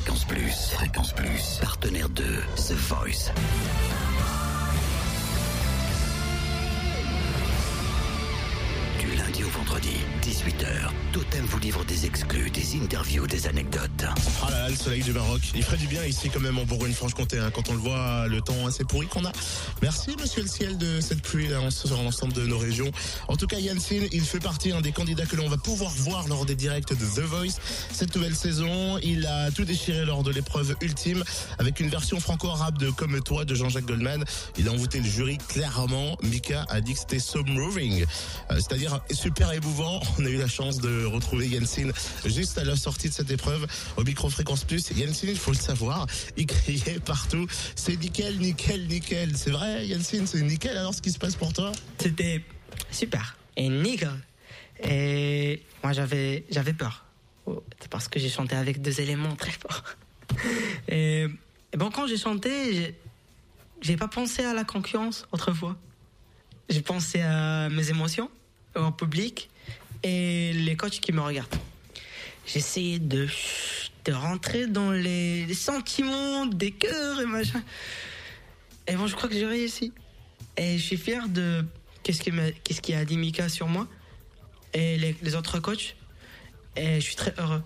Fréquence Plus. Fréquence Plus. Partenaire de The Voice. Vendredi, 18h, Totem vous livre des exclus, des interviews, des anecdotes. Ah là là, le soleil du Maroc. Il ferait du bien ici quand même en Bourgogne-Franche-Comté hein, quand on le voit, le temps assez pourri qu'on a. Merci monsieur le ciel de cette pluie là, sur l'ensemble de nos régions. En tout cas, Yansin, il fait partie un des candidats que l'on va pouvoir voir lors des directs de The Voice cette nouvelle saison. Il a tout déchiré lors de l'épreuve ultime avec une version franco-arabe de Comme toi de Jean-Jacques Goldman. Il a envoûté le jury clairement. Mika a dit que c'était so moving, Euh, c'est-à-dire super émouvant. On a eu la chance de retrouver Yansin juste à la sortie de cette épreuve au micro fréquence plus. Yansin, il faut le savoir, il criait partout. C'est nickel, nickel, nickel. C'est vrai, Yansin, c'est nickel. Alors, ce qui se passe pour toi? C'était super et nickel. Et moi, j'avais, j'avais peur. Parce que j'ai chanté avec deux éléments très forts. Et, et bon, quand j'ai chanté, j'ai pas pensé à la concurrence autrefois. J'ai pensé à mes émotions, au public et les coachs qui me regardent. Essayé de, de rentrer dans les, sentiments des cœurs et machin. Et bon, je crois que j'ai réussi. Et je suis fier de qu'est-ce qu'il a dit Mika sur moi et les, autres coachs. Et je suis très heureux.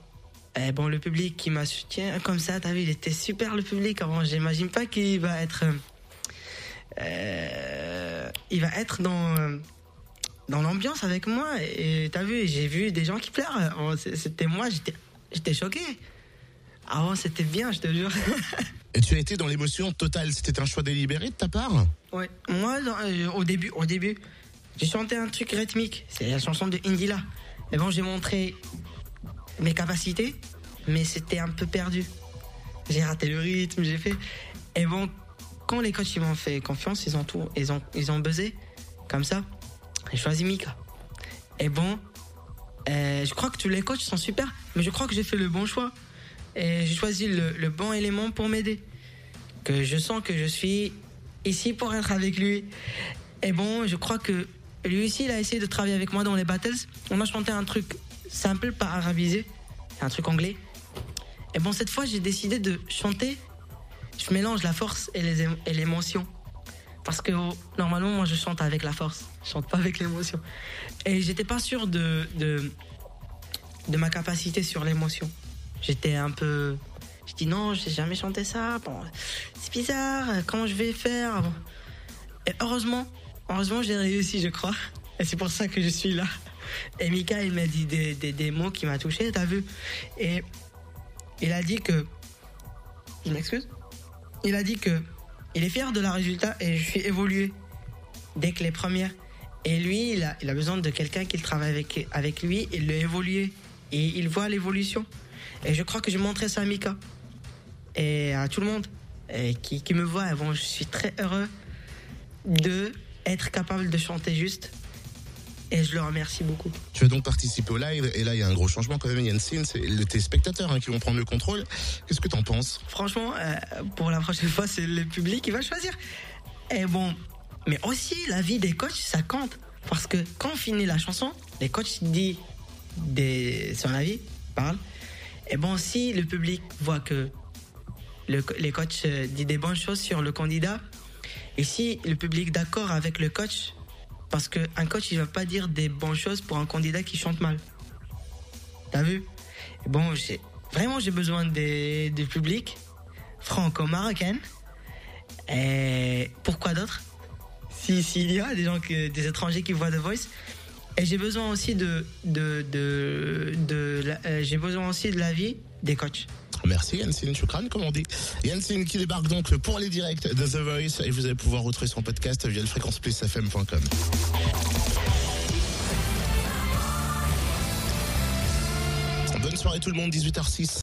Et bon, le public qui m'a soutenu comme ça, t'as vu, il était super le public. Avant, j'imagine pas qu'il va être. euh, il va être dans. Dans l'ambiance avec moi et t'as vu j'ai vu des gens qui pleurent Oh, c'était moi j'étais j'étais choqué ah ouais, c'était bien je te jure Et tu as été dans l'émotion totale. C'était un choix délibéré de ta part? Ouais. Moi, euh, au début, au début, j'ai chanté un truc rythmique. C'est la chanson de Indila. Et bon, j'ai montré mes capacités, mais c'était un peu perdu. J'ai raté le rythme, j'ai fait. Et bon, quand les coachs ils m'ont fait confiance, ils ont tout, ils ont, ils ont buzzé comme ça. J'ai choisi Mika. Et bon, euh, je crois que tous les coachs sont super, mais je crois que j'ai fait le bon choix. Et j'ai choisi le, le bon élément pour m'aider. Que je sens que je suis ici pour être avec lui. Et bon, je crois que lui aussi, il a essayé de travailler avec moi dans les battles. On a chanté un truc simple, pas arabisé, un truc anglais. Et bon, cette fois, j'ai décidé de chanter. Je mélange la force et l'émotion. Parce que normalement, moi, je chante avec la force. Je chante pas avec l'émotion. Et j'étais pas sûr de, de, ma capacité sur l'émotion. J'étais un peu. Je dis non, j'ai jamais chanté ça. Bon, c'est bizarre. Comment je vais faire? Et heureusement, heureusement, j'ai réussi, je crois. Et c'est pour ça que je suis là. Et Mika, il m'a dit des, des, des mots qui m'a touché, t'as vu? Et il a dit que. Je m'excuse? Il a dit que. Il est fier de la résultat et je suis évolué dès que les premières. Et lui, il a, il a besoin de quelqu'un qui travaille avec, avec lui et le évoluer. Et il voit l'évolution. Et je crois que je montrais ça à Mika et à tout le monde qui, qui me voit. Bon, je suis très heureux de être capable de chanter juste. Et je le remercie beaucoup. Tu as donc participé au live et là il y a un gros changement quand même Yansin, c'est le- tes spectateurs hein, qui vont prendre le contrôle. Qu'est-ce que t'en penses? Franchement, euh, pour la prochaine fois, c'est le public qui va choisir. Et bon, mais aussi la vie des coachs, ça compte. Parce que quand on finit la chanson, les coachs disent des, son avis, parlent. Et bon, si le public voit que le, les coachs euh, disent des bonnes choses sur le candidat, et si le public est d'accord avec le coach, parce qu'un coach, il va pas dire des bonnes choses pour un candidat qui chante mal. T'as vu? Bon, j'ai vraiment j'ai besoin des, du public franco-marocain. Et pourquoi d'autre? Si s'il y a des gens que, des étrangers qui voient The Voice. Et j'ai besoin aussi de de de, euh, j'ai besoin aussi de l'avis des coachs. Merci Yansin Choukran, comme on dit. Yansin qui débarque donc pour les directs de The Voice et vous allez pouvoir retrouver son podcast via le fréquenceplusfm.com. Bonne soirée tout le monde, 18h06.